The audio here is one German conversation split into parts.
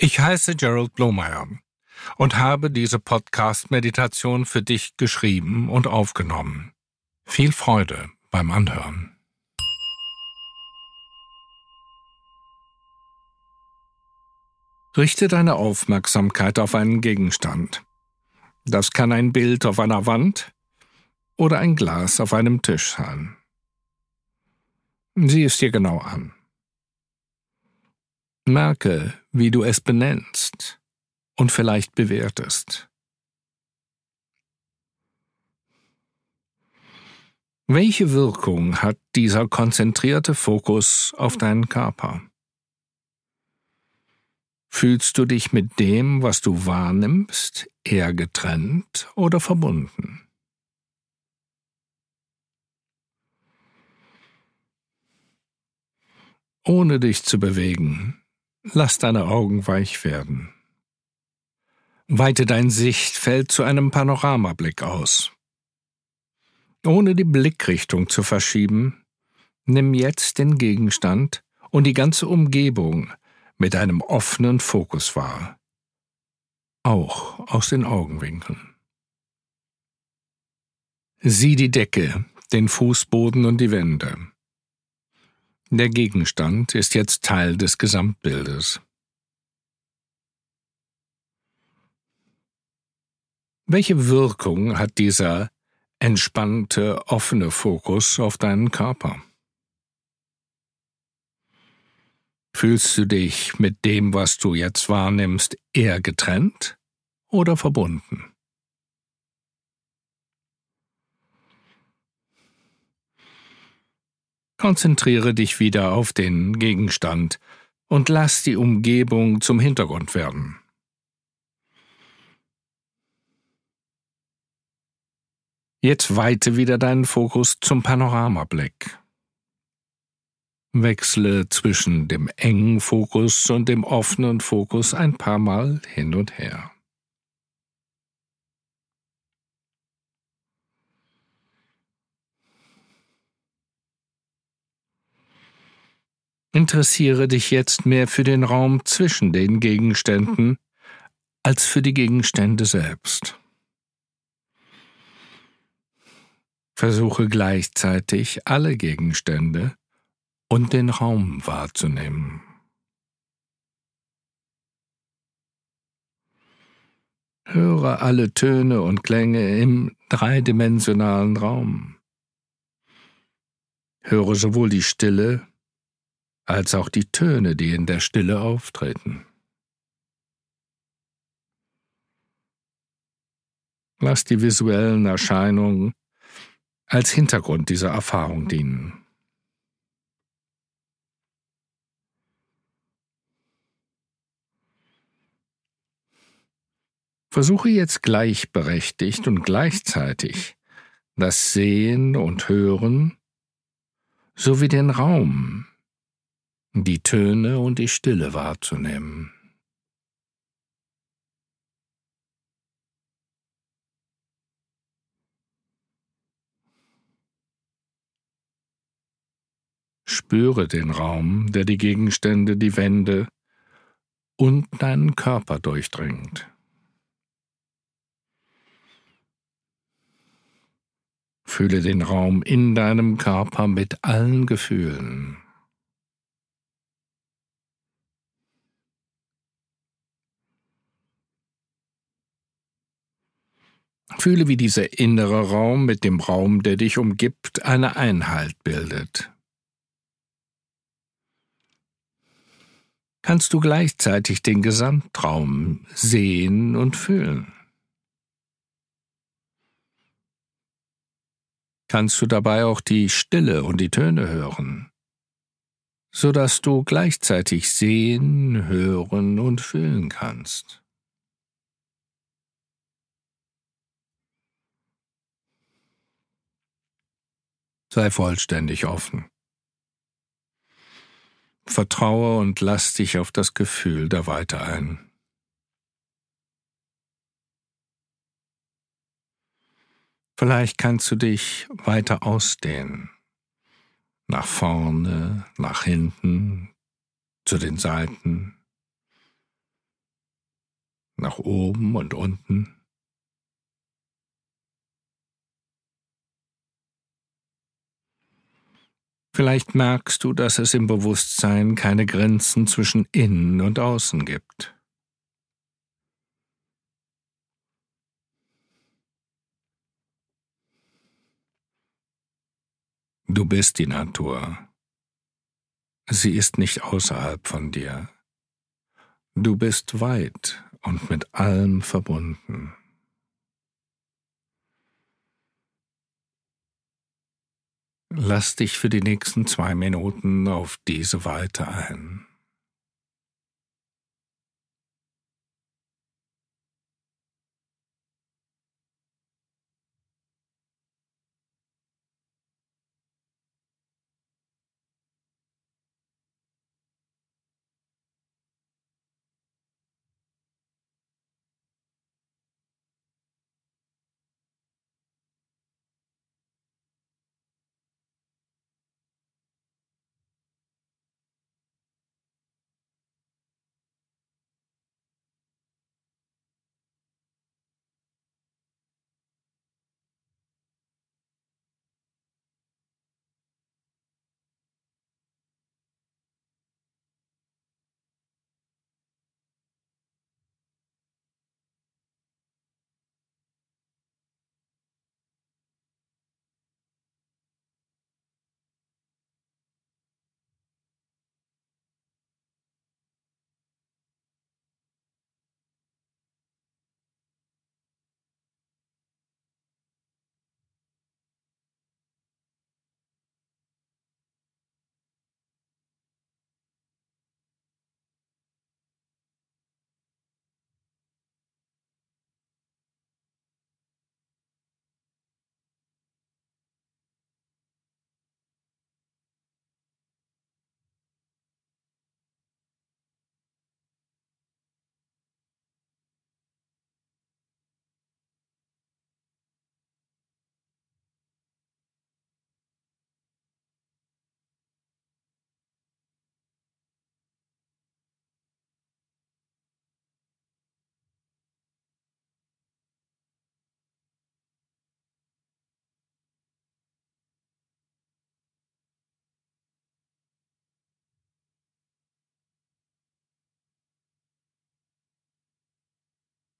Ich heiße Gerald Blomeyer und habe diese Podcast-Meditation für dich geschrieben und aufgenommen. Viel Freude beim Anhören. Richte deine Aufmerksamkeit auf einen Gegenstand. Das kann ein Bild auf einer Wand oder ein Glas auf einem Tisch sein. Sieh es dir genau an. Merke, wie du es benennst und vielleicht bewertest. Welche Wirkung hat dieser konzentrierte Fokus auf deinen Körper? Fühlst du dich mit dem, was du wahrnimmst, eher getrennt oder verbunden? Ohne dich zu bewegen, lass deine Augen weich werden. Weite dein Sichtfeld zu einem Panoramablick aus. Ohne die Blickrichtung zu verschieben, nimm jetzt den Gegenstand und die ganze Umgebung mit einem offenen Fokus wahr, auch aus den Augenwinkeln. Sieh die Decke, den Fußboden und die Wände. Der Gegenstand ist jetzt Teil des Gesamtbildes. Welche Wirkung hat dieser entspannte, offene Fokus auf deinen Körper? Fühlst du dich mit dem, was du jetzt wahrnimmst, eher getrennt oder verbunden? Konzentriere dich wieder auf den Gegenstand und lass die Umgebung zum Hintergrund werden. Jetzt weite wieder deinen Fokus zum Panoramablick. Wechsle zwischen dem engen Fokus und dem offenen Fokus ein paar Mal hin und her. Interessiere dich jetzt mehr für den Raum zwischen den Gegenständen als für die Gegenstände selbst. Versuche gleichzeitig alle Gegenstände und den Raum wahrzunehmen. Höre alle Töne und Klänge im dreidimensionalen Raum. Höre sowohl die Stille als auch die Töne, die in der Stille auftreten. Lass die visuellen Erscheinungen als Hintergrund dieser Erfahrung dienen. Versuche jetzt gleichberechtigt und gleichzeitig das Sehen und Hören sowie den Raum, die Töne und die Stille wahrzunehmen. Spüre den Raum, der die Gegenstände, die Wände und deinen Körper durchdringt. Fühle den Raum in deinem Körper mit allen Gefühlen. Fühle, wie dieser innere Raum mit dem Raum, der dich umgibt, eine Einheit bildet. Kannst du gleichzeitig den Gesamtraum sehen und fühlen? Kannst du dabei auch die Stille und die Töne hören, so dass du gleichzeitig sehen, hören und fühlen kannst? Sei vollständig offen. Vertraue und lass dich auf das Gefühl der Weite ein. Vielleicht kannst du dich weiter ausdehnen. Nach vorne, nach hinten, zu den Seiten. nach oben und unten. Vielleicht merkst du, dass es im Bewusstsein keine Grenzen zwischen innen und außen gibt. Du bist die Natur. Sie ist nicht außerhalb von dir. Du bist weit und mit allem verbunden. Lass dich für die nächsten zwei Minuten auf diese Weite ein.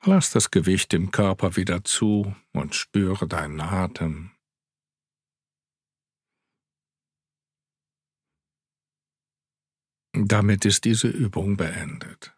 Lass das Gewicht im Körper wieder zu und spüre deinen Atem. Damit ist diese Übung beendet.